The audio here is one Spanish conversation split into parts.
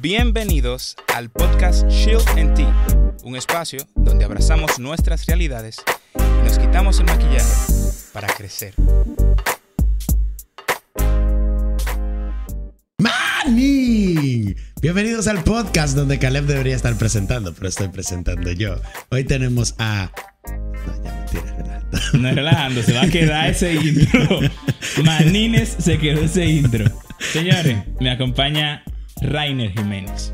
Bienvenidos al podcast Shield and Tea, un espacio donde abrazamos nuestras realidades y nos quitamos el maquillaje para crecer. ¡Manning! Bienvenidos al podcast donde Caleb debería estar presentando, pero estoy presentando yo. Hoy tenemos a. No, ya mentira, relajando. No es relajando, se va a quedar ese intro. Manines se quedó ese intro. Señores, me acompaña Rainer Jiménez.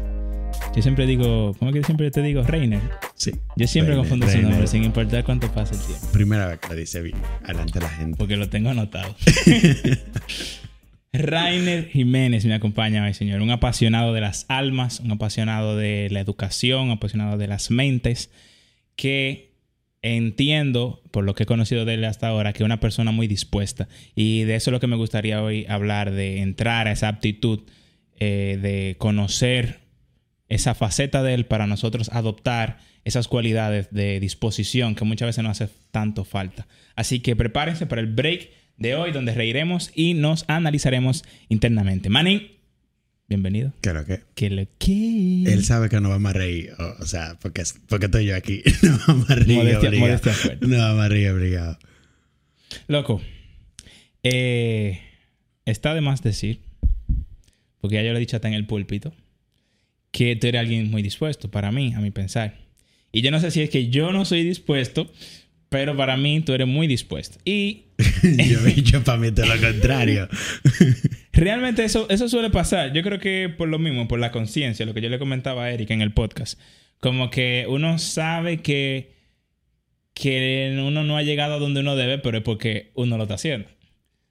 Yo siempre digo, ¿cómo que siempre te digo? Rainer. Sí. Yo siempre Rainer, confundo su Rainer. nombre, sin importar cuánto pase el tiempo. Primera vez que lo dice bien. Adelante la gente. Porque lo tengo anotado. Rainer Jiménez me acompaña hoy, señor. Un apasionado de las almas, un apasionado de la educación, un apasionado de las mentes, que entiendo, por lo que he conocido de él hasta ahora, que es una persona muy dispuesta. Y de eso es lo que me gustaría hoy hablar, de entrar a esa aptitud, eh, de conocer esa faceta de él para nosotros adoptar esas cualidades de disposición que muchas veces nos hace tanto falta. Así que prepárense para el break de hoy donde reiremos y nos analizaremos internamente. Manning, bienvenido. Creo que. ¿Qué lo que? Él sabe que no vamos a reír. O, o sea, porque, porque estoy yo aquí. No vamos a reír. Modestia- modestia. No vamos a reír, obligado. Loco, eh, está de más decir, porque ya yo lo he dicho hasta en el púlpito, que tú eres alguien muy dispuesto para mí, a mi pensar. Y yo no sé si es que yo no soy dispuesto, pero para mí tú eres muy dispuesto. Y yo he dicho para mí todo lo contrario. realmente eso, eso suele pasar. Yo creo que por lo mismo, por la conciencia, lo que yo le comentaba a Eric en el podcast. Como que uno sabe que, que uno no ha llegado a donde uno debe, pero es porque uno lo está haciendo.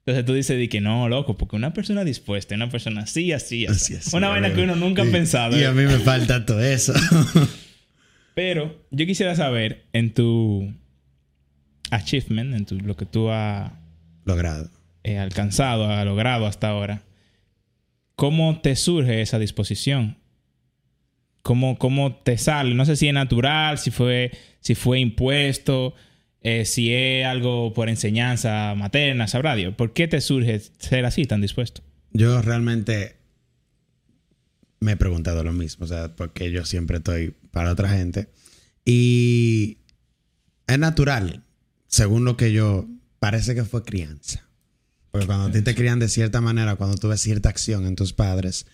Entonces tú dices di que no, loco, porque una persona dispuesta, una persona así, así, así. Así, una vaina que uno nunca ha Y- pensado. Y a mí me falta todo eso. Pero yo quisiera saber en tu achievement, en tu, lo que tú has Logrado. eh, alcanzado, has logrado hasta ahora, ¿cómo te surge esa disposición? ¿Cómo, cómo te sale? No sé si es natural, si fue, si fue impuesto, eh, si es algo por enseñanza materna, sabrá Dios. ¿Por qué te surge ser así, tan dispuesto? Yo realmente me he preguntado lo mismo, o sea, porque yo siempre estoy para otra gente. Y es natural, según lo que yo, parece que fue crianza. Porque cuando a ti te crían de cierta manera, cuando tú ves cierta acción en tus padres,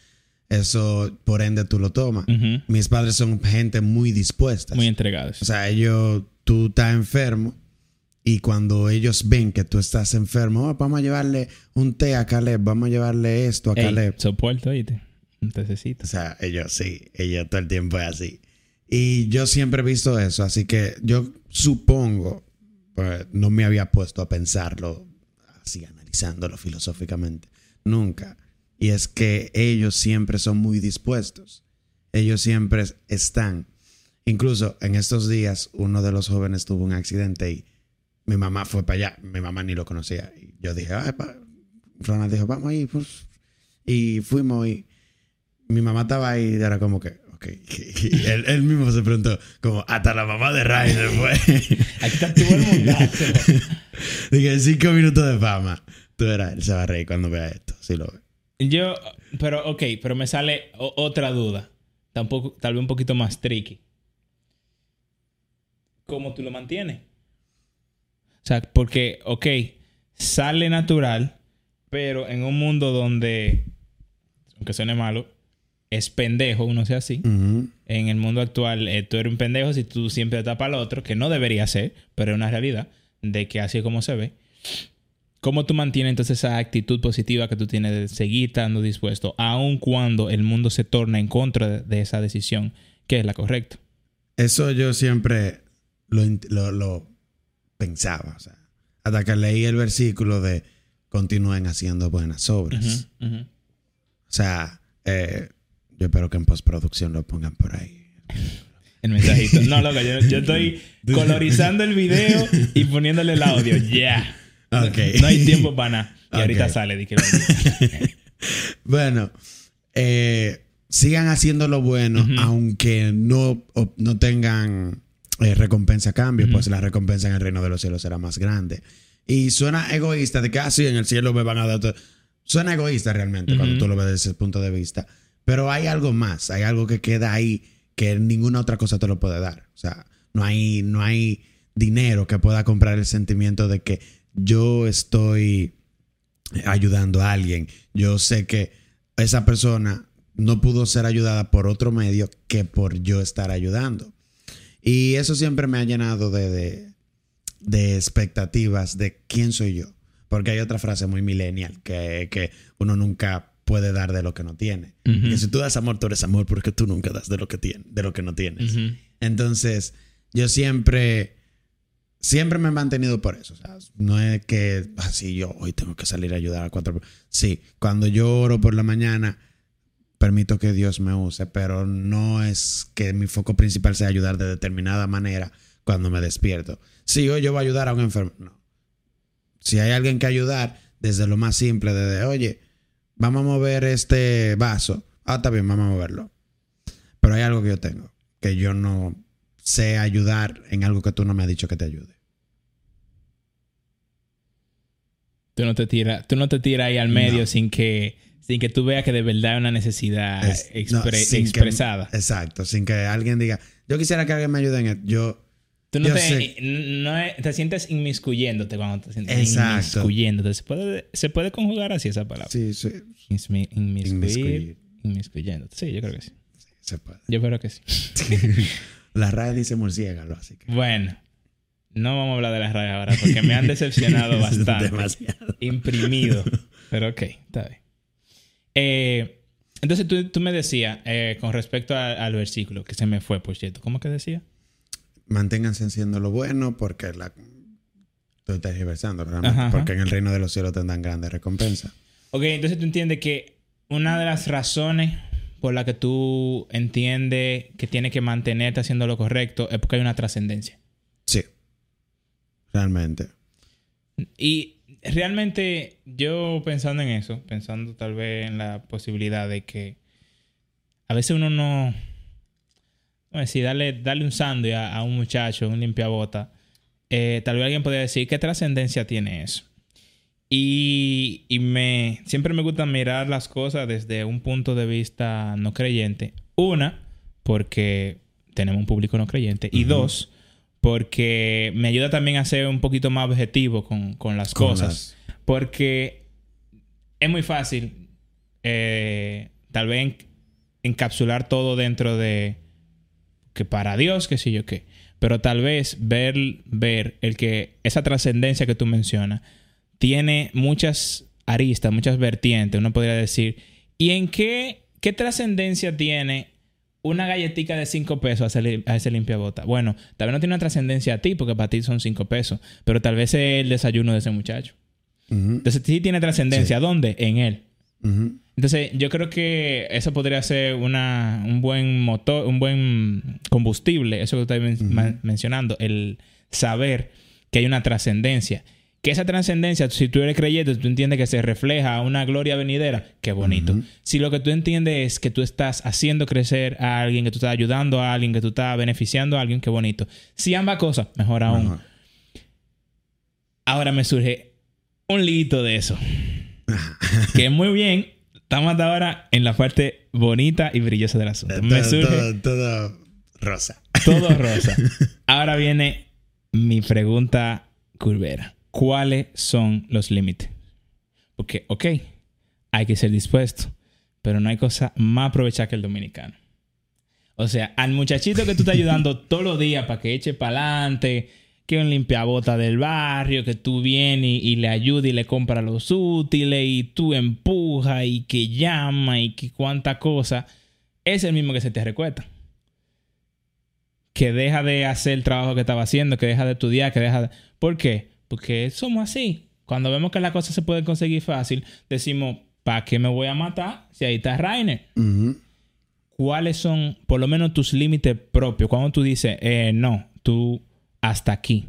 eso por ende tú lo tomas. Ujú. Mis padres son gente muy dispuesta. Muy entregados. O sea, ellos, tú estás enfermo y cuando ellos ven que tú estás enfermo, "Oh, vamos a llevarle un té a Caleb, vamos a llevarle esto a Ey, Caleb. soporto, oíste. Un tececito. O sea, ellos sí, ellos todo el tiempo es así. Y yo siempre he visto eso, así que yo supongo, pues no me había puesto a pensarlo así, analizándolo filosóficamente, nunca. Y es que ellos siempre son muy dispuestos. Ellos siempre están. Incluso en estos días, uno de los jóvenes tuvo un accidente y mi mamá fue para allá. Mi mamá ni lo conocía. Y yo dije, ay, pa-". Ronald dijo, vamos ahí. Pues. Y fuimos y mi mamá estaba ahí y era como que, ok. Y él, él mismo se preguntó, como, hasta la mamá de Rainer fue. Aquí está todo el mundazo. Dije, cinco minutos de fama. Tú verás, él se va a reír cuando vea esto, si lo ve. Yo, pero ok, pero me sale otra duda. Tampoco, tal vez un poquito más tricky. ¿Cómo tú lo mantienes? O sea, porque, ok, sale natural, pero en un mundo donde, aunque suene malo, es pendejo, uno sea así. En el mundo actual, eh, tú eres un pendejo si tú siempre para el otro, que no debería ser, pero es una realidad de que así es como se ve. ¿Cómo tú mantienes entonces esa actitud positiva que tú tienes de seguir estando dispuesto, aun cuando el mundo se torna en contra de, de esa decisión, que es la correcta? Eso yo siempre lo, lo, lo pensaba. O sea, hasta que leí el versículo de continúen haciendo buenas obras. O sea, eh, yo espero que en postproducción lo pongan por ahí. El mensajito. No, loco, yo, yo estoy colorizando el video y poniéndole el audio. Ya. Ok. No hay tiempo para nada. Y ahorita sale. di que lo- Bueno, eh, sigan haciendo lo bueno, aunque no, no tengan eh, recompensa a cambio, pues la recompensa en el reino de los cielos será más grande. Y suena egoísta de que así en el cielo me van a dar todo. Suena egoísta realmente cuando tú lo ves desde ese punto de vista. Pero hay algo más, hay algo que queda ahí que ninguna otra cosa te lo puede dar. O sea, no hay, no hay dinero que pueda comprar el sentimiento de que yo estoy ayudando a alguien. Yo sé que esa persona no pudo ser ayudada por otro medio que por yo estar ayudando. Y eso siempre me ha llenado de, de, expectativas de quién soy yo. Porque hay otra frase muy millennial que, que uno nunca puede dar de lo que no tiene. Que si tú das amor, tú eres amor porque tú nunca das de lo que, tiene, de lo que no tienes. Entonces, yo siempre, siempre me he mantenido por eso. no es que así yo hoy tengo que salir a ayudar a cuatro. Sí, cuando yo oro por la mañana, permito que Dios me use, pero no es que mi foco principal sea ayudar de determinada manera cuando me despierto. Si hoy yo voy a ayudar a un enfermo, no. Si hay alguien que ayudar, desde lo más simple, desde, oye, vamos a mover este vaso. Ah, está bien, vamos a moverlo. Pero hay algo que yo tengo, que yo no sé ayudar en algo que tú no me has dicho que te ayude. Tú no te tiras, tú no te tiras ahí al medio sin que sin que tú veas que de verdad hay una necesidad expresada. exacto, sin que alguien diga, yo quisiera que alguien me ayude en esto. Yo. Tú no, te, no te sientes inmiscuyéndote cuando te sientes exacto. inmiscuyéndote. ¿Se puede, ¿Se puede conjugar así esa palabra? Sí, sí. inmiscuir, inmiscuyéndote. Sí, yo creo que sí. sí se puede. Yo creo que sí. la RAE dice murciélago, así que. Bueno. No vamos a hablar de la RAE ahora porque me han decepcionado bastante. Demasiado. Imprimido. Pero ok, está bien. Eh, entonces tú, me decías, eh, con respecto al versículo, que se me fue, por cierto, ¿cómo que decía? Manténganse haciendo lo bueno porque la... Estoy tergiversando realmente. Porque en el reino de los cielos tendrán grandes recompensas. Ok, entonces tú entiendes que una de las razones por la que tú entiendes que tienes que mantenerte haciendo lo correcto es porque hay una trascendencia. Realmente. Y realmente yo pensando en eso, pensando tal vez en la posibilidad de que a veces uno no... No si darle, darle un sándwich a, un muchacho, un limpiabota, eh, tal vez alguien podría decir qué trascendencia tiene eso. Y, y, me, siempre me gusta mirar las cosas desde un punto de vista no creyente. Una, porque tenemos un público no creyente. Y dos, porque me ayuda también a ser un poquito más objetivo con, las cosas. Porque es muy fácil, eh, tal vez, encapsular todo dentro de que para Dios, qué sé yo qué. Pero tal vez ver, ver el que esa trascendencia que tú mencionas tiene muchas aristas, muchas vertientes, uno podría decir. ¿Y en qué, qué trascendencia tiene una galletita de 5 pesos a ese, a ese limpiabota. Bueno, tal vez no tiene una trascendencia a ti, porque para ti son 5 pesos, pero tal vez es el desayuno de ese muchacho. Entonces sí tiene trascendencia. ¿Dónde? En él. Entonces yo creo que eso podría ser una, un buen motor, un buen combustible, eso que estás mencionando, el saber que hay una trascendencia que esa trascendencia, si tú eres creyente, tú entiendes que se refleja a una gloria venidera, qué bonito. Si lo que tú entiendes es que tú estás haciendo crecer a alguien, que tú estás ayudando a alguien, que tú estás beneficiando a alguien, qué bonito. Si ambas cosas, mejor aún. Ahora me surge un lito de eso. que muy bien. Estamos ahora en la parte bonita y brillosa del asunto. me surge, todo rosa. Todo rosa. Ahora viene mi pregunta curvera cuáles son los límites. Porque, ok, hay que ser dispuesto, pero no hay cosa más aprovechada que el dominicano. O sea, al muchachito que tú estás ayudando todos los días para que eche para adelante, que un limpiabota del barrio, que tú vienes y, le ayudas y le compras los útiles y tú empujas y que llama y que cuánta cosa, es el mismo que se te recuesta. Que deja de hacer el trabajo que estaba haciendo, que deja de estudiar, que deja de... ¿Por qué? Porque somos así. Cuando vemos que la cosa se puede conseguir fácil, decimos, ¿para qué me voy a matar si ahí está Rainer? ¿Cuáles son, por lo menos, tus límites propios? Cuando tú dices, eh, no, tú hasta aquí.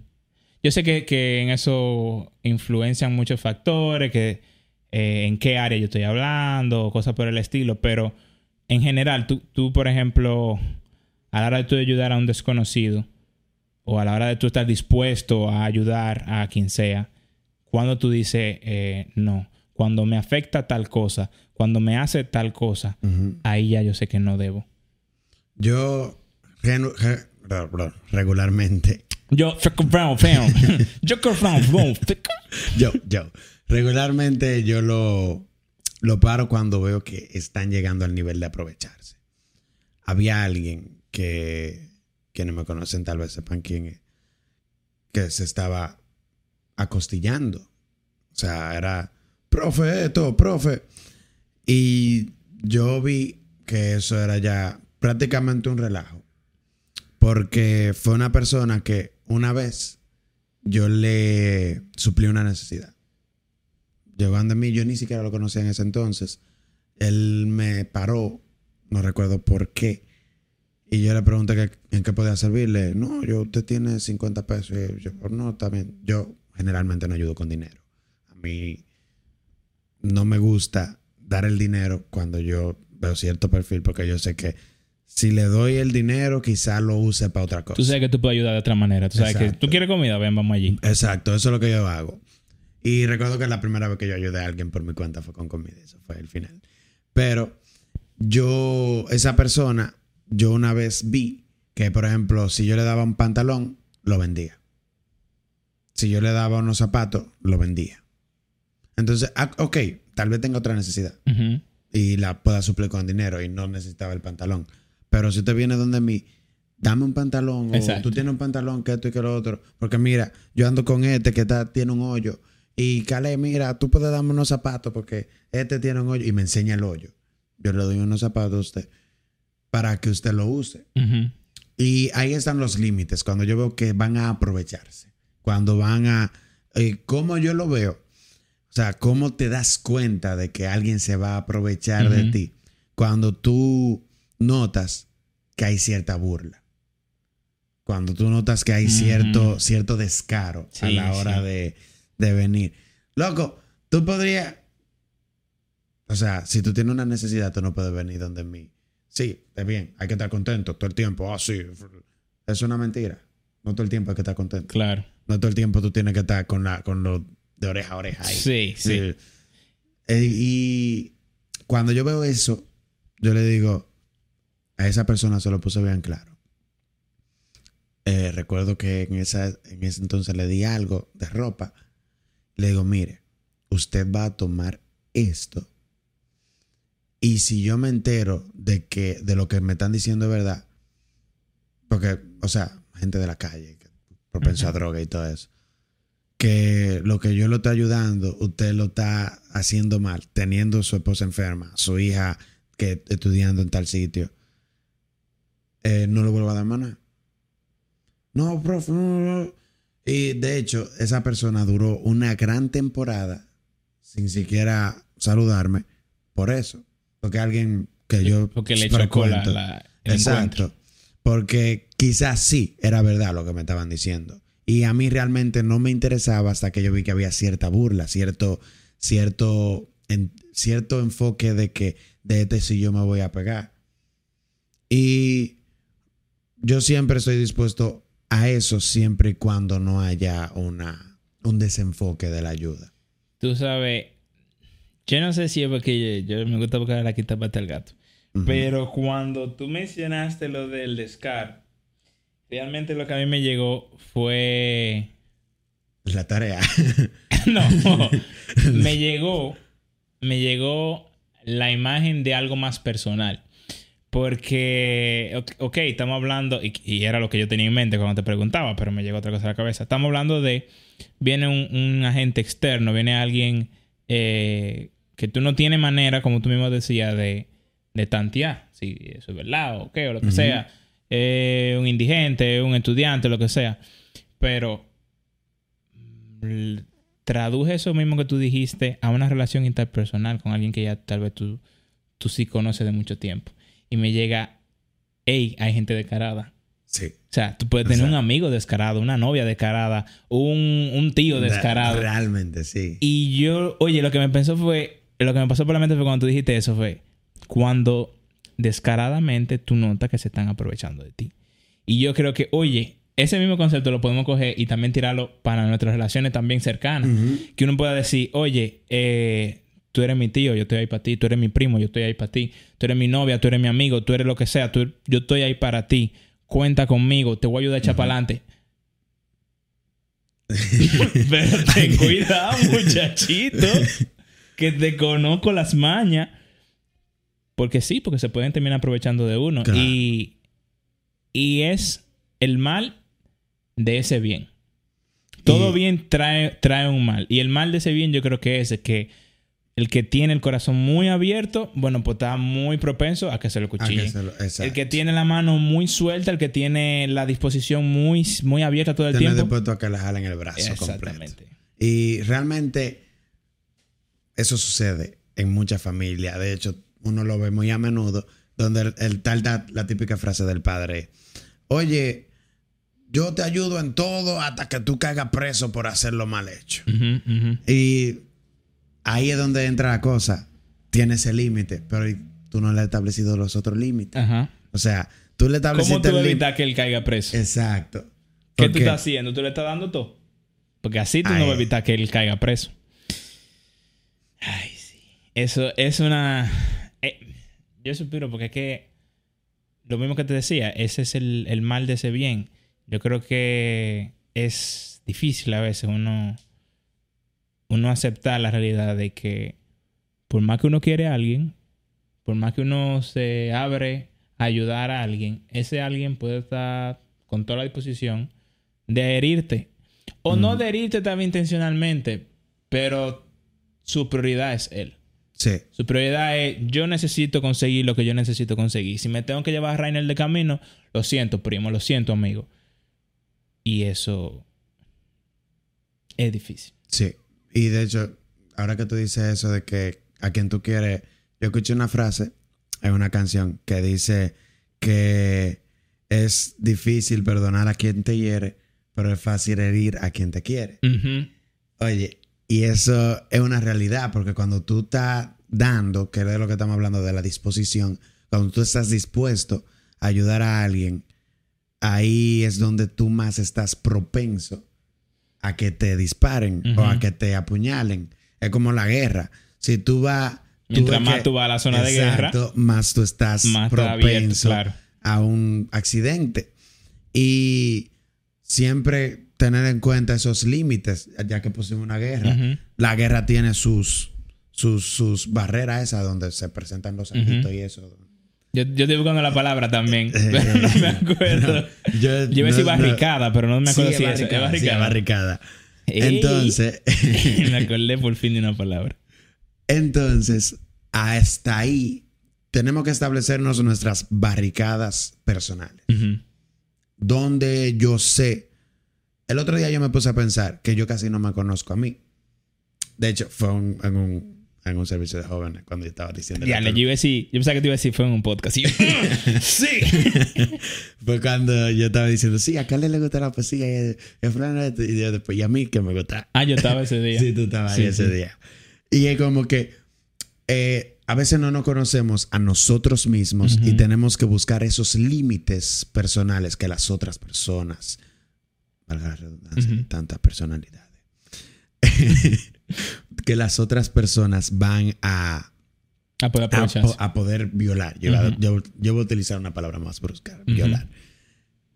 Yo sé que, en eso influencian muchos factores, que eh, en qué área yo estoy hablando, cosas por el estilo, pero en general, tú, tú, por ejemplo, a la hora de tú ayudar a un desconocido, o a la hora de tú estar dispuesto a ayudar a quien sea, cuando tú dices eh, no, cuando me afecta tal cosa, cuando me hace tal cosa, Ujú. ahí ya yo sé que no debo. Yo re- re- re- regularmente, Yo, yo, yo, yo, regularmente yo lo, lo paro cuando veo que están llegando al nivel de aprovecharse. Había alguien que, que no me conocen, tal vez sepan quién es, que se estaba acostillando. O sea, era, profe, esto, profe. Y yo vi que eso era ya prácticamente un relajo. Porque fue una persona que una vez yo le suplí una necesidad. Llegó ante mí, yo ni siquiera lo conocía en ese entonces. Él me paró, no recuerdo por qué. Y yo le pregunté que, en qué podía servirle. No, yo usted tiene 50 pesos. Y yo, no, también. Yo generalmente no ayudo con dinero. A mí no me gusta dar el dinero cuando yo veo cierto perfil, porque yo sé que si le doy el dinero, quizá lo use para otra cosa. Tú sabes que tú puedes ayudar de otra manera. Tú sabes que tú quieres comida, ven, vamos allí. Exacto, eso es lo que yo hago. Y recuerdo que la primera vez que yo ayudé a alguien por mi cuenta fue con comida, eso fue el final. Pero yo, esa persona, yo una vez vi que, por ejemplo, si yo le daba un pantalón, lo vendía. Si yo le daba unos zapatos, lo vendía. Entonces, ah, ok, tal vez tenga otra necesidad y la pueda suplir con dinero y no necesitaba el pantalón. Pero si usted viene donde mí, dame un pantalón o tú tienes un pantalón que esto y que lo otro. Porque mira, yo ando con este que está, tiene un hoyo. Y Cale, mira, tú puedes darme unos zapatos porque este tiene un hoyo y me enseña el hoyo. Yo le doy unos zapatos a usted para que usted lo use. Y ahí están los límites, cuando yo veo que van a aprovecharse, cuando van a... eh, ¿Cómo yo lo veo? O sea, ¿cómo te das cuenta de que alguien se va a aprovechar de ti? Cuando tú notas que hay cierta burla. Cuando tú notas que hay cierto, cierto descaro a la hora sí. de, de venir. Loco, tú podrías... O sea, si tú tienes una necesidad, tú no puedes venir donde mí. Sí, está bien, hay que estar contento todo el tiempo. Ah, sí. Es una mentira. No todo el tiempo hay que estar contento. Claro. No todo el tiempo tú tienes que estar con, la, con lo de oreja a oreja. ahí. Sí, sí. Eh, y cuando yo veo eso, yo le digo, a esa persona se lo puse bien claro. Eh, recuerdo que en, esa, en ese entonces le di algo de ropa. Le digo, mire, usted va a tomar esto. Y si yo me entero de que de lo que me están diciendo es verdad, porque, o sea, gente de la calle, que propenso a droga y todo eso, que lo que yo lo estoy ayudando, usted lo está haciendo mal, teniendo su esposa enferma, su hija que estudiando en tal sitio, eh, no le vuelvo a dar nada. No, profe, no, no, no. Y de hecho, esa persona duró una gran temporada sin siquiera saludarme por eso. Porque alguien que yo Porque le chocó la, la- el encuentro. Exacto. Porque quizás sí era verdad lo que me estaban diciendo. Y a mí realmente no me interesaba hasta que yo vi que había cierta burla, cierto, cierto, en- cierto enfoque de que de este sí yo me voy a pegar. Y yo siempre estoy dispuesto a eso siempre y cuando no haya una, un desenfoque de la ayuda. Tú sabes, yo no sé si es porque yo, yo me gusta buscar la quita pata al gato. Ujú. Pero cuando tú mencionaste lo del descar, realmente lo que a mí me llegó fue. La tarea. no, me llegó. Me llegó la imagen de algo más personal. Porque, ok, ok, estamos hablando, y, y era lo que yo tenía en mente cuando te preguntaba, pero me llegó otra cosa a la cabeza. Estamos hablando de, viene un, un agente externo, viene alguien eh, que tú no tienes manera, como tú mismo decías, de, de tantear, si eso es verdad o qué, o lo que sea. Eh, un indigente, un estudiante, lo que sea. Pero traduje eso mismo que tú dijiste a una relación interpersonal con alguien que ya tal vez tú, tú sí conoces de mucho tiempo. Y me llega, hey, hay gente descarada. Sí. O sea, tú puedes tener O sea- un amigo descarado, una novia descarada, un, un tío descarado. Realmente, sí. Y yo, oye, lo que me pensó fue, lo que me pasó por la mente fue cuando tú dijiste eso fue cuando descaradamente tú notas que se están aprovechando de ti. Y yo creo que, oye, ese mismo concepto lo podemos coger y también tirarlo para nuestras relaciones también cercanas. Que uno pueda decir, oye, eh, Tú eres mi tío, yo estoy ahí para ti. Tú eres mi primo, yo estoy ahí para ti. Tú eres mi novia, tú eres mi amigo, tú eres lo que sea. Tú- yo estoy ahí para ti. Cuenta conmigo, te voy a ayudar a echar para adelante. Pero ten cuidado, muchachito. Que te conozco las mañas. Porque sí, porque se pueden terminar aprovechando de uno. Claro. Y, y es el mal de ese bien. Todo Y- bien trae, trae un mal. Y el mal de ese bien yo creo que es que el que tiene el corazón muy abierto, bueno, pues está muy propenso a que se lo que cuchillen. se lo- exacto. El que tiene la mano muy suelta, el que tiene la disposición muy, muy abierta todo el Tener tiempo. dispuesto a que le jalen el brazo completo. Exactamente. Y realmente eso sucede en muchas familias. De hecho, uno lo ve muy a menudo, donde el, el tal da la típica frase del padre, oye, yo te ayudo en todo hasta que tú caigas preso por hacerlo mal hecho. Y ahí es donde entra la cosa. Tiene ese límite, pero tú no le has establecido los otros límites. Ajá. O sea, tú le ¿Cómo estableciste tú el límite. evitas que él caiga preso? Exacto. ¿Qué tú estás haciendo? ¿Tú le estás dando todo? Porque así tú no vas a evitar que él caiga preso. Ay, sí. Eso es una... eh, yo suspiro porque es que... Lo mismo que te decía, ese es el, el mal de ese bien. Yo creo que es difícil a veces uno... Uno aceptar la realidad de que por más que uno quiere a alguien, por más que uno se abre a ayudar a alguien, ese alguien puede estar con toda la disposición de herirte. O no de herirte también intencionalmente, pero su prioridad es él. Sí. Su prioridad es yo necesito conseguir lo que yo necesito conseguir. Si me tengo que llevar a Rainer de camino, lo siento, primo, lo siento, amigo. Y eso es difícil. Sí. Y de hecho, ahora que tú dices eso de que a quien tú quieres, yo escuché una frase en una canción que dice que es difícil perdonar a quien te hiere, pero es fácil herir a quien te quiere. Oye, y eso es una realidad, porque cuando tú estás dando, que es de lo que estamos hablando de la disposición, cuando tú estás dispuesto a ayudar a alguien, ahí es donde tú más estás propenso a que te disparen o a que te apuñalen. Es como la guerra. Si tú vas... Mientras más que- tú vas a la zona de guerra, más tú estás más está abierto, propenso claro. a un accidente. Y siempre tener en cuenta esos límites, ya que pusimos una guerra. La guerra tiene sus, sus, sus barreras esas donde se presentan los ajitos y eso. Yo, yo estoy buscando la palabra también, Eh, pero no me acuerdo. Yo, Yo iba a decir no- no- barricada, pero no me acuerdo Sí, si es es, es barricada, sí, barricada. barricada. Entonces, me acordé por fin de una palabra. entonces, hasta ahí tenemos que establecernos nuestras barricadas personales. Donde yo sé. El otro día yo me puse a pensar que yo casi no me conozco a mí. De hecho, fue un- en, un, en un servicio de jóvenes cuando yo estaba diciendo. Ya, le yo iba a decir, yo pensaba que te iba a decir fue en un podcast. Y yo, sí. Fue cuando yo estaba diciendo, sí, a Carly le gusta la poesía y, y esto", y yo después, y a mí que me gusta. Ah, yo estaba ese día. Sí, tú estabas Sí, ahí ese sí. día. Y es como que eh, a veces no nos conocemos a nosotros mismos y Ujú. tenemos que buscar esos límites personales que las otras personas, valga la redundancia, Ujú. tantas personalidades, que las otras personas van a, a, aprovecharse. po- a poder violar. Yo, iba- Ujú. yo- yo voy a utilizar una palabra más brusca, Ujú. violar.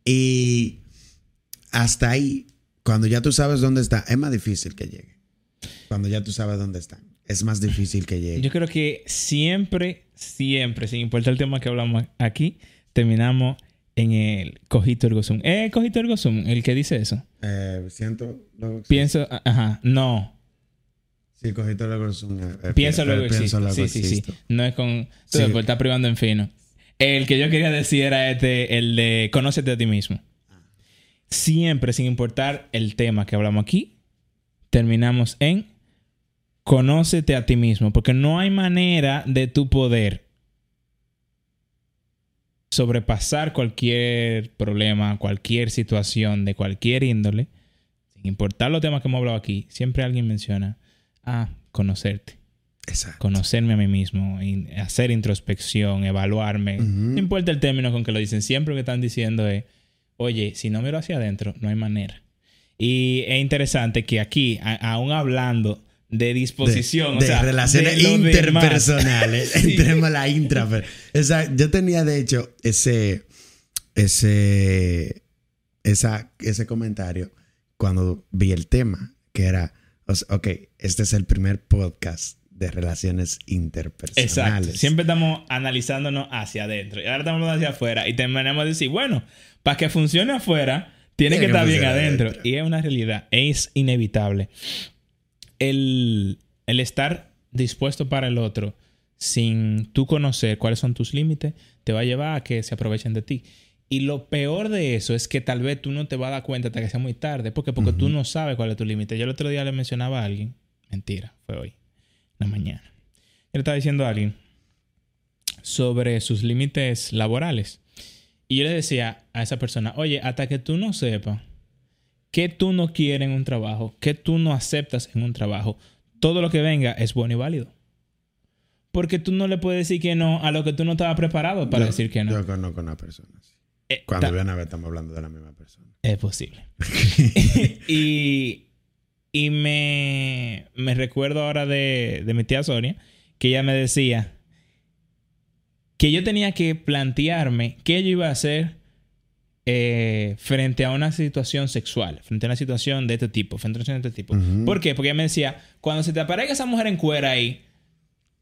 Y hasta ahí, cuando ya tú sabes dónde está, es más difícil que llegue. Cuando ya tú sabes dónde están, es más difícil que llegue. Yo creo que siempre, siempre, sin importar el tema que hablamos aquí, terminamos en el cojito ergo sum. ¿Eh, cojito ergo sum? El que dice eso. Eh, siento luego existe. Pienso, ajá, no. Sí, cogiste eh, Pienso eh, luego pienso Sí, sí, sí. No es con... Tú Sí. estás privando en fino. El que yo quería decir era este, el de conócete a ti mismo. Siempre, sin importar el tema que hablamos aquí, terminamos en conócete a ti mismo. Porque no hay manera de tu poder sobrepasar cualquier problema, cualquier situación de cualquier índole, sin importar los temas que hemos hablado aquí, siempre alguien menciona, ah, conocerte Exacto. conocerme a mí mismo, hacer introspección, evaluarme. No importa el término con que lo dicen, siempre lo que están diciendo es, oye, si no miro hacia adentro, no hay manera. Y es interesante que aquí, a- aún hablando de disposición. de o sea, relaciones de interpersonales. Sí. Entremos a la intra. Esa, yo tenía, de hecho, ese, ese, esa, ese comentario cuando vi el tema, que era, o sea, ok, este es el primer podcast de relaciones interpersonales. Exacto. Siempre estamos analizándonos hacia adentro. Y ahora estamos hablando hacia afuera. Y terminamos de decir, bueno, para que funcione afuera, tiene, Tiene que que estar bien adentro. adentro. Y es una realidad. Es inevitable. El, el estar dispuesto para el otro sin tú conocer cuáles son tus límites, te va a llevar a que se aprovechen de ti. Y lo peor de eso es que tal vez tú no te vas a dar cuenta hasta que sea muy tarde, porque porque tú no sabes cuál es tu límite. Yo el otro día le mencionaba a alguien, mentira, fue hoy, en la mañana. Yo le estaba diciendo a alguien sobre sus límites laborales. Y yo le decía a esa persona, oye, hasta que tú no sepas que tú no quieres en un trabajo, que tú no aceptas en un trabajo, todo lo que venga es bueno y válido. Porque tú no le puedes decir que no a lo que tú no estabas preparado para Yo- decir que no. Yo conozco una persona. Eh, Cuando vean a ver, estamos hablando de la misma persona. Es posible. y y me, me recuerdo ahora de, de mi tía Sonia, que ella me decía que yo tenía que plantearme qué yo iba a hacer eh, frente a una situación sexual, frente a una situación de este tipo, frente a una situación de este tipo. Ujú. ¿Por qué? Porque ella me decía, cuando se te aparezca esa mujer en cuera ahí,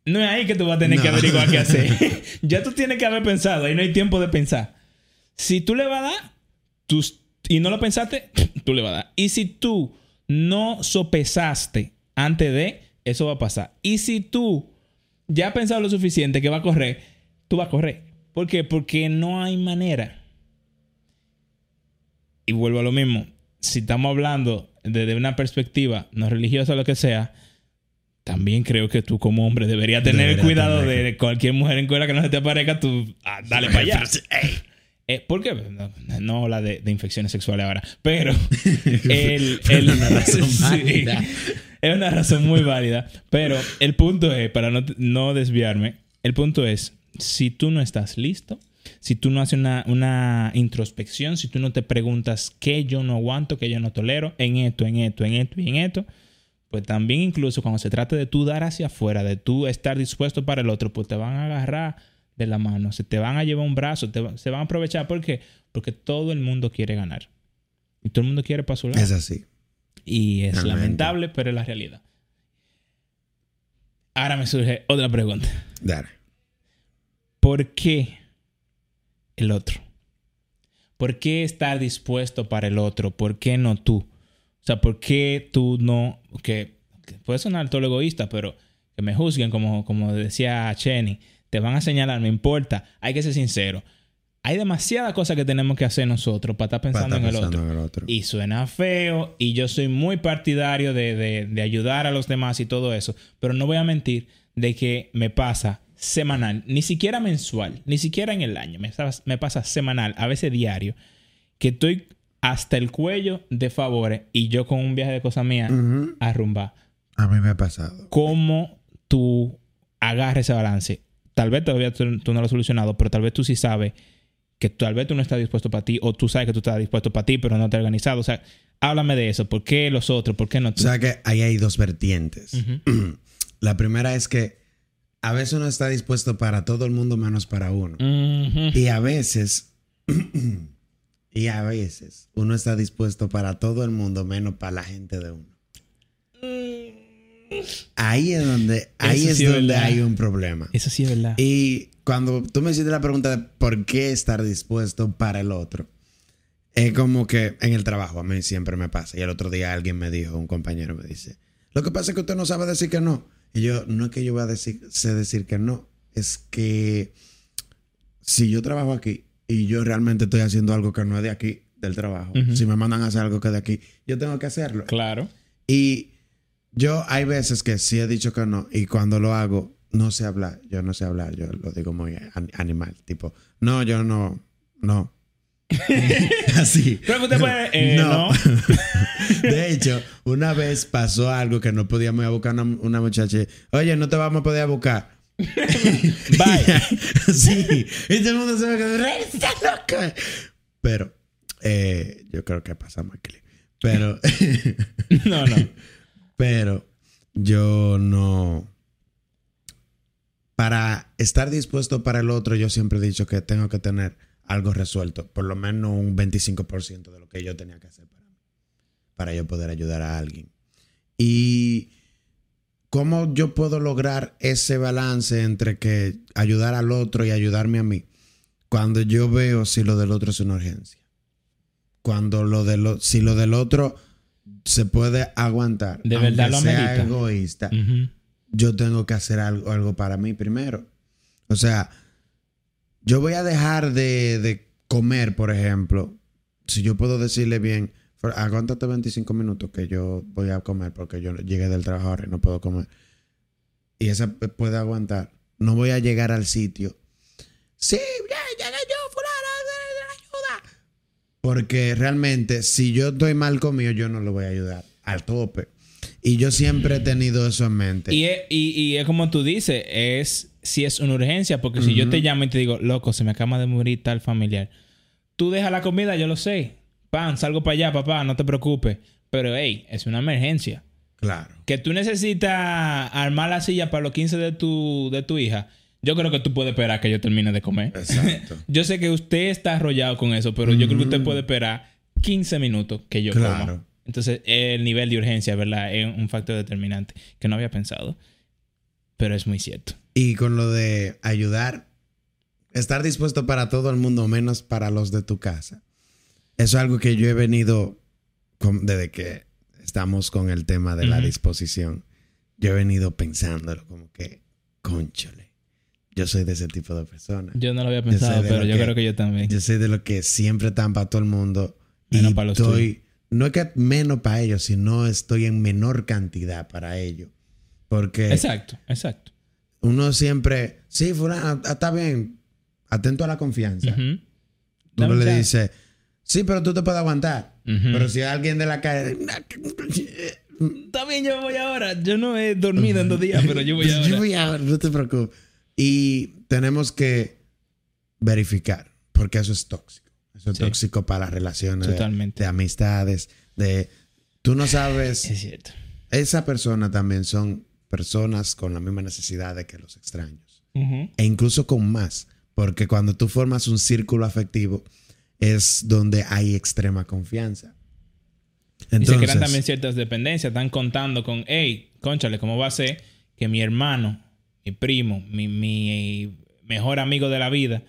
no es ahí que tú vas a tener No. que averiguar qué hacer. ya tú tienes que haber pensado, ahí no hay tiempo de pensar. Si tú le vas a dar, tú, y no lo pensaste, tú le vas a dar. Y si tú no sopesaste antes de, eso va a pasar. Y si tú ya has pensado lo suficiente que va a correr, tú vas a correr. ¿Por qué? Porque no hay manera. Y vuelvo a lo mismo. Si estamos hablando desde una perspectiva no religiosa o lo que sea, también creo que tú como hombre deberías tener Debería cuidado tener. de cualquier mujer en cuera que no se te aparezca, tú ah, dale para allá. Eh, ¿Por qué? No, no habla de, de infecciones sexuales ahora. Pero el, el- Una razón sí, válida. es una razón muy válida. Pero el punto es, para no, no desviarme, el punto es, si tú no estás listo, si tú no haces una, una introspección, si tú no te preguntas qué yo no aguanto, qué yo no tolero, en esto, en esto, en esto y en esto, pues también incluso cuando se trata de tú dar hacia afuera, de tú estar dispuesto para el otro, pues te van a agarrar de la mano, se te van a llevar un brazo, te va- se van a aprovechar. ¿Por qué? Porque todo el mundo quiere ganar. Y todo el mundo quiere para su lado. Es así. Y es Realmente. lamentable, pero es la realidad. Ahora me surge otra pregunta. Dale. ¿Por qué el otro? ¿Por qué estar dispuesto para el otro? ¿Por qué no tú? O sea, ¿por qué tú no? Que, que puede sonar todo egoísta, pero que me juzguen, como, como decía Cheney. Te van a señalar, me importa. Hay que ser sincero. Hay demasiadas cosas que tenemos que hacer nosotros para estar pensando Para en el otro. pensando en el otro. Y suena feo y yo soy muy partidario de, de- de ayudar a los demás y todo eso. Pero no voy a mentir de que me pasa semanal, ni siquiera mensual, ni siquiera en el año. Me, me pasa semanal, a veces diario, que estoy hasta el cuello de favores y yo con un viaje de cosas mías Ujú. a. A mí me ha pasado. ¿Cómo tú agarres ese balance? Tal vez todavía tú, tú no lo has solucionado, pero tal vez tú sí sabes que tal vez tú no estás dispuesto para ti o tú sabes que tú estás dispuesto para ti, pero no te has organizado. O sea, háblame de eso. ¿Por qué los otros? ¿Por qué no O tú? sea que ahí hay dos vertientes. Ujú. La primera es que a veces uno está dispuesto para todo el mundo menos para uno. Ujú. Y a veces, y a veces, uno está dispuesto para todo el mundo menos para la gente de uno. Ahí es donde, ahí es sí donde hay un problema. Eso sí es verdad. Y cuando tú me hiciste la pregunta de por qué estar dispuesto para el otro, es como que en el trabajo a mí siempre me pasa. Y el otro día alguien me dijo, un compañero me dice, lo que pasa es que usted no sabe decir que no. Y yo, no es que yo voy a decir, sé decir que no, es que si yo trabajo aquí y yo realmente estoy haciendo algo que no es de aquí, del trabajo, Ujú. si me mandan a hacer algo que es de aquí, yo tengo que hacerlo. Claro. Y yo hay veces que sí he dicho que no y cuando lo hago no sé hablar, yo no sé hablar, yo lo digo muy an- animal, tipo, no, yo no, no. Así. Que usted puede. eh, no. De hecho, una vez pasó algo que no podíamos ir a buscar una, una muchacha. Oye, no te vamos a poder buscar. Bye. sí. Y todo el mundo se me quedó, "Rey, estás loca". Pero, eh, yo creo que pasamos aquí. Pero, No, no. Pero, yo no... Para estar dispuesto para el otro, yo siempre he dicho que tengo que tener algo resuelto, por lo menos un 25% de lo que yo tenía que hacer para mí, para yo poder ayudar a alguien. Y cómo yo puedo lograr ese balance entre que ayudar al otro y ayudarme a mí, cuando yo veo si lo del otro es una urgencia. Cuando lo de lo, si lo del otro se puede aguantar, De verdad lo sea egoísta, yo tengo que hacer algo, algo para mí primero. O sea, yo voy a dejar de, de comer, por ejemplo, si yo puedo decirle bien, "For- aguántate 25 minutos que yo voy a comer porque yo llegué del trabajo ahora y no puedo comer. Y esa puede aguantar. No voy a llegar al sitio. Sí, ya llegué yo, fulana, ayuda. Porque realmente, si yo estoy mal comido, yo no le voy a ayudar al tope. Y yo siempre he tenido eso en mente. Y es, y, y es como tú dices, es si es una urgencia, porque si yo te llamo y te digo, loco, se me acaba de morir tal familiar, tú dejas la comida, yo lo sé. Pan, salgo para allá, papá, no te preocupes. Pero, hey, es una emergencia. Claro. Que tú necesitas armar la silla para los 15 de tu, de tu hija. Yo creo que tú puedes esperar que yo termine de comer. Exacto. Yo sé que usted está arrollado con eso, pero yo creo que usted puede esperar 15 minutos que yo Claro. coma. Entonces, el nivel de urgencia, ¿verdad? Es un factor determinante que no había pensado. Pero es muy cierto. Y con lo de ayudar, estar dispuesto para todo el mundo, menos para los de tu casa. Eso es algo que yo he venido con- desde que estamos con el tema de la Ujú. disposición. Yo he venido pensándolo como que, conchole, yo soy de ese tipo de persona. Yo no lo había pensado, pero yo que- creo que yo también. Yo soy de lo que siempre están para todo el mundo. Menos y para los estoy, no es que menos para ellos, sino estoy en menor cantidad para ellos. Porque Exacto, exacto. uno siempre, sí, fulano, ah, está bien, atento a la confianza. Tú Dame le dices, sí, pero tú te puedes aguantar. Ujú. Pero si alguien de la calle, Está bien, yo voy ahora. Yo no he dormido en dos días, pero yo voy ahora. yo voy ahora, no te preocupes. Y tenemos que verificar, porque eso es tóxico. Eso es Sí. tóxico para las relaciones de- Totalmente. De, amistades, de... Tú no sabes, Es cierto. esa persona también son personas con la misma necesidad de que los extraños. E incluso con más, porque cuando tú formas un círculo afectivo es donde hay extrema confianza. y se Entonces, crean también ciertas dependencias. Están contando con, hey, conchale, ¿cómo va a ser que mi hermano, mi primo, mi, mi mejor amigo de la vida,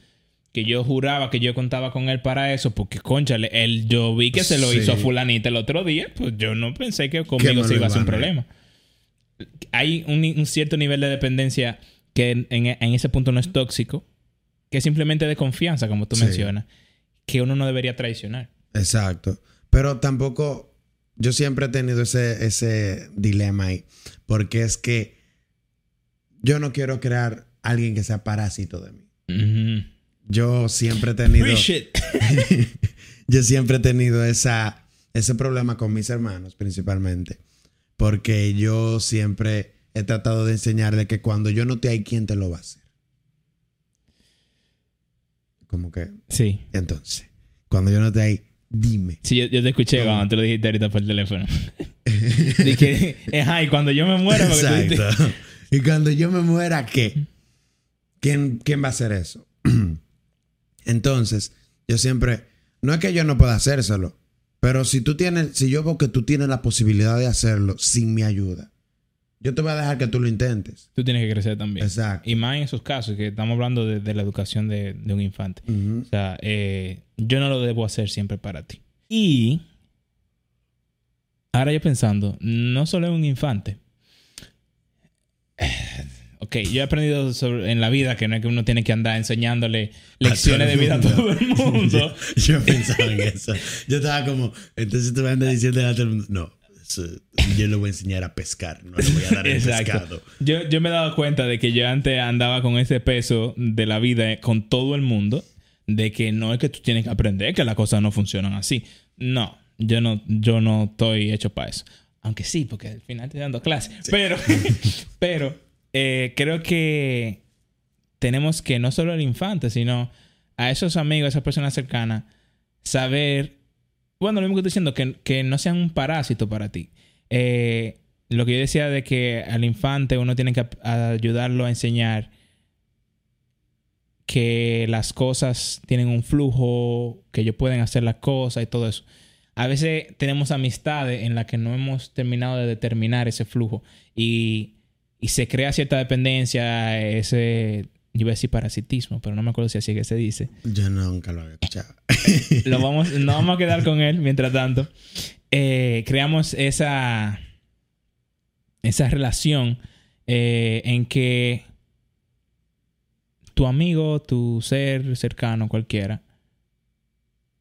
que yo juraba que yo contaba con él para eso, porque, conchale, él, yo vi que se lo Sí. hizo a fulanita el otro día, pues yo no pensé que conmigo se iba a hacer un problema. Hay un, un cierto nivel de dependencia que en, en- en ese punto no es tóxico, que es simplemente de confianza, como tú Sí. mencionas, que uno no debería traicionar. exacto. Pero tampoco, yo siempre he tenido ese, ese dilema ahí, porque es que yo no quiero crear alguien que sea parásito de mí. Ujú. Yo siempre he tenido... Yo siempre he tenido esa, ese problema con mis hermanos, principalmente. Porque yo siempre he tratado de enseñarle que cuando yo no te hay, ¿quién te lo va a hacer? Como que, Sí. entonces, cuando yo no te hay, dime. Sí, yo, yo te escuché ¿Cómo? cuando tú lo dijiste ahorita por teléfono. Dije, es ay, cuando yo me dijiste- Exacto. Y cuando yo me muera, ¿qué? ¿Quién, quién va a hacer eso? Entonces, yo siempre, no es que yo no pueda hacérselo, pero si tú tienes, si yo veo que tú tienes la posibilidad de hacerlo sin mi ayuda, yo te voy a dejar que tú lo intentes. tú tienes que crecer también. Exacto. Y más en esos casos, que estamos hablando de, de la educación de, de un infante. O sea, eh, yo no lo debo hacer siempre para ti. Y ahora yo pensando, no solo en un infante. Ok, yo he aprendido sobre- en la vida que no es que uno tiene que andar enseñándole lecciones de vida a todo el mundo. Yo, yo pensaba en eso. Yo estaba como, entonces tú vas a andar diciendo a todo el mundo, no, yo le voy a enseñar a pescar, no le voy a dar el Exacto. pescado. Yo, yo me he dado cuenta de que yo antes andaba con ese peso de la vida con todo el mundo, de que no es que tú tienes que aprender que las cosas no funcionan así. No, yo no, yo no estoy hecho para eso. Aunque sí, porque al final estoy dando clases. Pero, pero eh, creo que tenemos que no solo el infante, sino a esos amigos, a esas personas cercanas, saber, bueno, lo mismo que estoy diciendo, que, que no sean un parásito para ti. Eh, lo que yo decía de que al infante uno tiene que ayudarlo a enseñar que las cosas tienen un flujo, que ellos pueden hacer las cosas y todo eso. A veces tenemos amistades en las que no hemos terminado de determinar ese flujo y, y se crea cierta dependencia, ese, yo iba a decir parasitismo, pero no me acuerdo si así es que se dice. Yo nunca lo había escuchado. Lo vamos, no vamos a quedar con él mientras tanto. Eh, creamos esa, esa relación eh, en que tu amigo, tu ser cercano, cualquiera,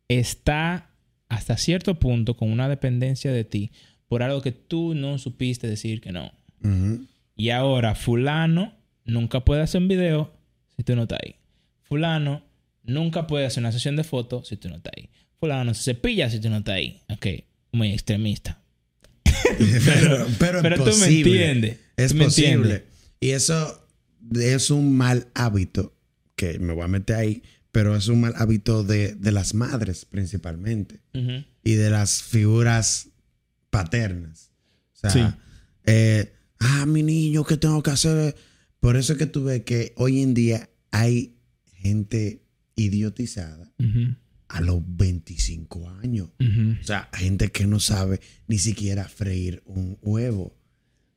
está hasta cierto punto con una dependencia de ti por algo que tú no supiste decir que no. Ujú. Y ahora, fulano nunca puede hacer un video si tú no estás ahí. Fulano nunca puede hacer una sesión de fotos si tú no estás ahí. Fulano no se cepilla si tú no estás ahí. Ok, muy extremista. pero, pero, tú me entiendes. Es me posible. entiendes. Y eso es un mal hábito, que me voy a meter ahí, pero es un mal hábito de, de las madres principalmente y de las figuras paternas. O sea, Sí. eh, ah, mi niño, ¿qué tengo que hacer? Por eso es que tú ves que hoy en día hay gente idiotizada a los 25 años. O sea, gente que no sabe ni siquiera freír un huevo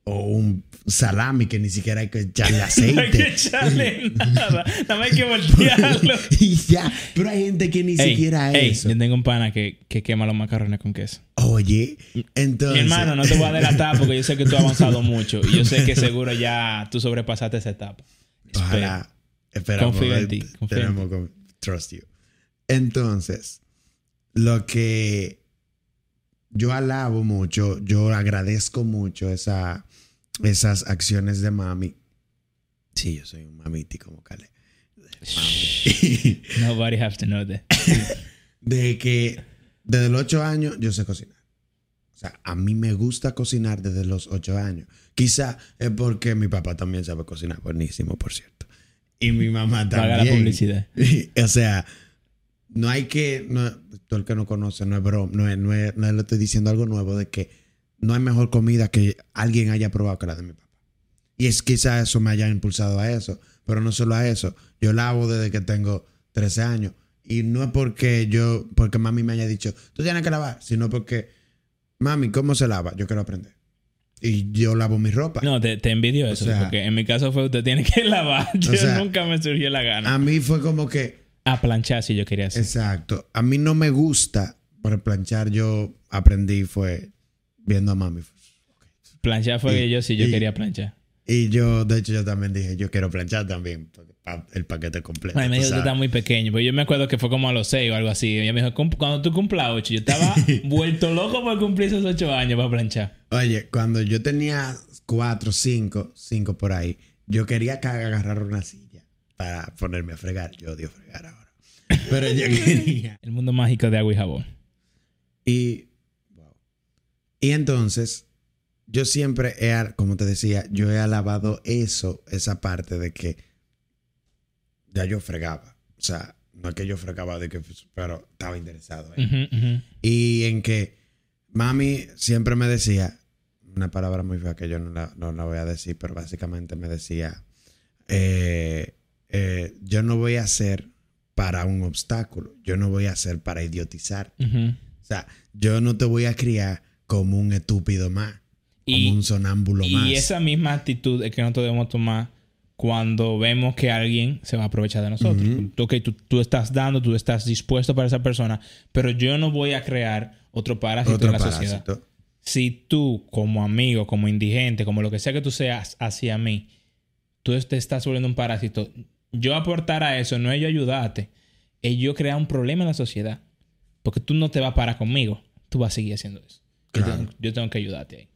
o un salami que ni siquiera hay que echarle No hay que aceite. echarle nada. Nada más hay que voltearlo. y ya, pero hay gente que ni Ey, siquiera ey, eso. yo tengo un pana que, que quema los macarrones con queso. Oye, Mi entonces. hermano, no te voy a delatar porque yo sé que tú has avanzado mucho. Y yo sé que seguro ya tú sobrepasaste esa etapa. Ojalá. Esperamos. Confío en ti, confío en tenemos con- trust you. Entonces, lo que yo alabo mucho, yo agradezco mucho esa, esas acciones de mami. Sí, yo soy un mamiti como Cale. Mami. Nobody has to know that. de que desde los ocho años yo sé cocinar. O sea, a mí me gusta cocinar desde los ocho años. Quizá es porque mi papá también sabe cocinar. Buenísimo, por cierto. Y mi mamá también. Paga la publicidad. o sea, no hay que... No, todo el que no conoce, no es broma. No, es, no, es- no le estoy diciendo algo nuevo de que no hay mejor comida que alguien haya probado que la de mi papá. Y es quizá eso me haya impulsado a eso. Pero no solo a eso. Yo lavo desde que tengo 13 años. Y no es porque yo, porque mami me haya dicho, tú tienes que lavar, sino porque, mami, ¿cómo se lava? Yo quiero aprender. Y yo lavo mi ropa. No, te, te envidio eso. sea- porque en mi caso fue usted tiene que lavar. Yo sea, nunca me surgió la gana. A mí fue como que, A planchar si yo quería hacer. exacto, a mí no me gusta, por planchar yo aprendí fue viendo a mami. Planchar fue Y- que yo sí yo y- quería planchar. Y yo, de hecho, yo también dije, yo quiero planchar también, el paquete completo. Ay, me dijo, tú estás muy pequeño. Pues yo me acuerdo que fue como a los seis o algo así. Ella me dijo, "Cum- cuando tú cumplas ocho. Yo estaba vuelto loco por cumplir esos ocho años para planchar. Oye, cuando yo tenía cuatro, cinco, cinco por ahí, yo quería que agarrar una silla para ponerme a fregar. Yo odio fregar ahora. Pero yo quería. El mundo mágico de agua y jabón. Y. y entonces, yo siempre he, como te decía, yo he alabado eso, esa parte de que ya yo fregaba. O sea, no es que yo fregaba de que, pero estaba interesado. Ujú, ujú. Y en que mami siempre me decía, una palabra muy fea que yo no la, no la voy a decir, pero básicamente me decía, eh, eh, yo no voy a hacer para un obstáculo, yo no voy a hacer para idiotizar. O sea, yo no te voy a criar como un estúpido más, Y- como un sonámbulo más. Y esa misma actitud es que nosotros debemos tomar cuando vemos que alguien se va a aprovechar de nosotros. Ujú. Tú, ok, tú, tú estás dando, tú estás dispuesto para esa persona, pero yo no voy a crear otro parásito Otro en la sociedad. Si tú, como amigo, como indigente, como lo que sea que tú seas hacia mí, tú te estás volviendo un parásito, yo aportar a eso no es yo ayudarte, es yo crear un problema en la sociedad. Porque tú no te vas a parar conmigo, tú vas a seguir haciendo eso. Yo tengo- yo tengo que ayudarte ahí.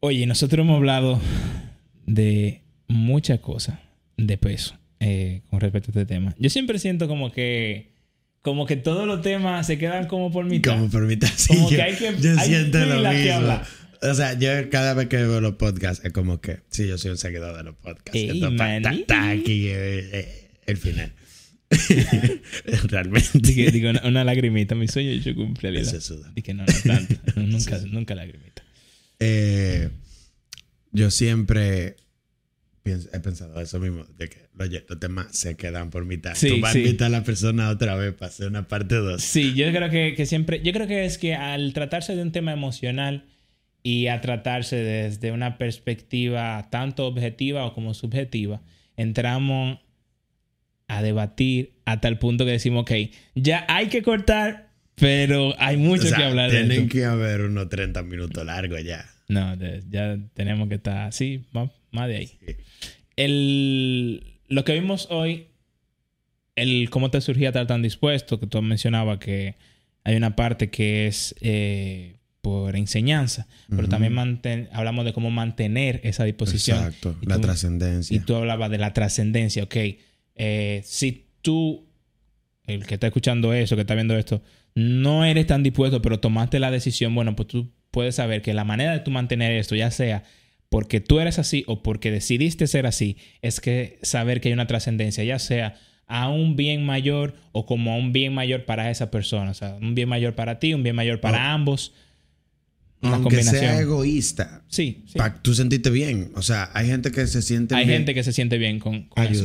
Oye, nosotros hemos hablado de muchas cosas de peso eh, con respecto a este tema. Yo siempre siento como que como que todos los temas se quedan como por mitad. Como permita sí, Como yo, que hay que- yo hay siento lo que mismo. hablar. O sea, yo cada vez que veo los podcasts es como que, sí, yo soy un seguidor de los podcasts. Ey, Esto está- está aquí eh, eh, el final. Realmente. Digo, digo, una, una lagrimita, mi sueño hecho cumple. Se suda. Dije, no, no tanto. nunca, nunca lagrimita. eh, yo siempre pienso- he pensado eso mismo, de que los, los temas se quedan por mitad. Sí, Tú vas sí. a invitar a la persona otra vez para hacer una parte 2. Sí, yo creo que, que siempre, yo creo que es que al tratarse de un tema emocional y a tratarse desde una perspectiva tanto objetiva o como subjetiva, entramos a debatir hasta el punto que decimos, ok, ya hay que cortar, pero hay mucho O sea, que hablar de tienen esto. que haber unos 30 minutos largos ya. No, de- ya tenemos que estar así, más, más de ahí. Sí. El, lo que vimos hoy, el cómo te surgía estar tan dispuesto, que tú mencionabas que hay una parte que es eh, por enseñanza, pero Ujú. también manten- hablamos de cómo mantener esa disposición. Exacto, Y la trascendencia. Y tú hablabas de la trascendencia, ok. Eh, si tú, el que está escuchando eso, que está viendo esto, no eres tan dispuesto, pero tomaste la decisión, bueno, pues tú puedes saber que la manera de tú mantener esto, ya sea porque tú eres así o porque decidiste ser así, es que saber que hay una trascendencia, ya sea a un bien mayor o como a un bien mayor para esa persona. O sea, un bien mayor para ti, un bien mayor para Oh. ambos. Una Aunque combinación. sea egoísta, sí, sí. tú sentirte bien. O sea, hay gente que se siente Hay bien gente que se siente bien con, con eso.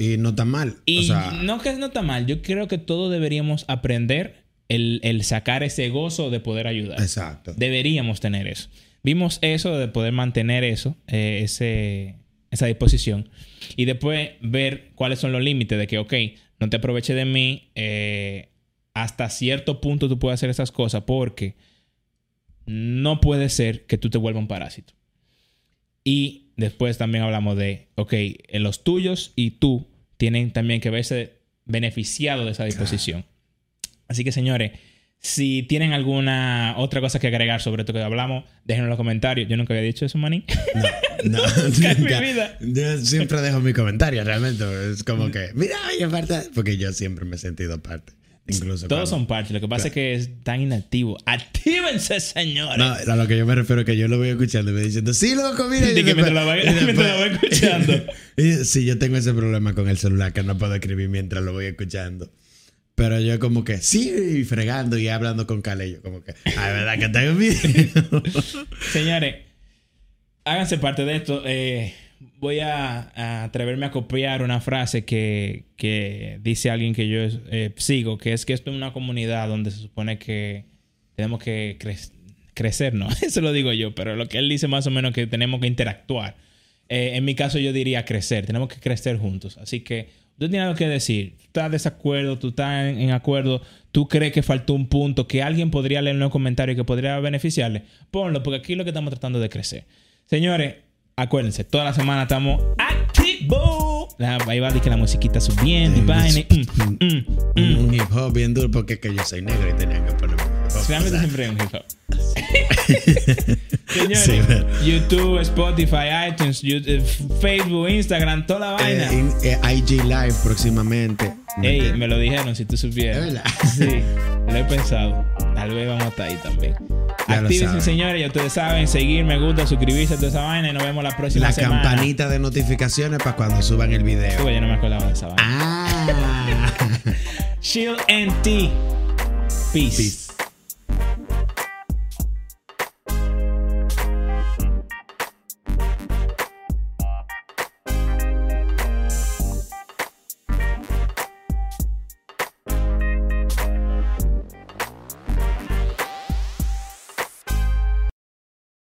Y no está mal. Y o sea, no que no está mal, yo creo que todos deberíamos aprender el, el sacar ese gozo de poder ayudar. exacto. Deberíamos tener eso. Vimos eso de poder mantener eso, eh, ese, esa disposición. Y después ver cuáles son los límites de que, ok, no te aproveche de mí. eh, hasta cierto punto tú puedes hacer esas cosas porque no puede ser que tú te vuelvas un parásito. Y después también hablamos de, ok, en los tuyos y tú tienen también que verse beneficiado de esa disposición. Así que, señores, si tienen alguna otra cosa que agregar sobre esto que hablamos, déjenlo en los comentarios. Yo nunca había dicho eso, manín. No, Nunca en mi vida. Yo siempre dejo mi comentario, realmente. Es como que, mira, oye, parte. Porque yo siempre me he sentido parte. Incluso. Todos son parte. Lo que pasa es que es tan inactivo. ¡Actívense, señores! No, a lo que yo me refiero es que yo lo voy escuchando y me diciendo, sí, loco, mira. Y que mientras después- lo va- y después- mientras lo escuchando. y sí, yo tengo ese problema con el celular que no puedo escribir mientras lo voy escuchando. Pero yo como que sí, fregando y hablando con Calello, como que, ay, verdad que tengo video. Señores, háganse parte de esto. Eh, voy a, atreverme a copiar una frase que, que dice alguien que yo eh, sigo, que es que esto es una comunidad donde se supone que tenemos que cre- crecer, ¿no? Eso lo digo yo, pero lo que él dice más o menos que tenemos que interactuar. Eh, en mi caso yo diría crecer, tenemos que crecer juntos. Así que tú tienes algo que decir, tú estás de desacuerdo, tú estás en, en acuerdo, tú crees que faltó un punto que alguien podría leer en los comentarios que podría beneficiarle, ponlo, porque aquí lo que estamos tratando de crecer. Señores, acuérdense, toda la semana estamos activos. La- Ahí va de que la musiquita subiendo y vaina. mm, mm, mm. Un hip hop bien duro porque es que yo soy negro y tenía que poner hop. Sea, siempre hay un hip hop. Señores, Sí, YouTube, Spotify, iTunes, YouTube, Facebook, Instagram, toda la vaina. eh, in- eh, IG Live próximamente. Ey, me lo dijeron si tú supieras. Sí, lo he pensado. Tal vez vamos a estar ahí también. Ya Actívense, señores. Ya ustedes saben, seguir, me gusta, suscribirse a toda esa vaina y nos vemos la próxima La semana. campanita de notificaciones para cuando suban el video. Uy, yo no me acordaba de esa vaina. Ah. Shield and T. Peace. Peace.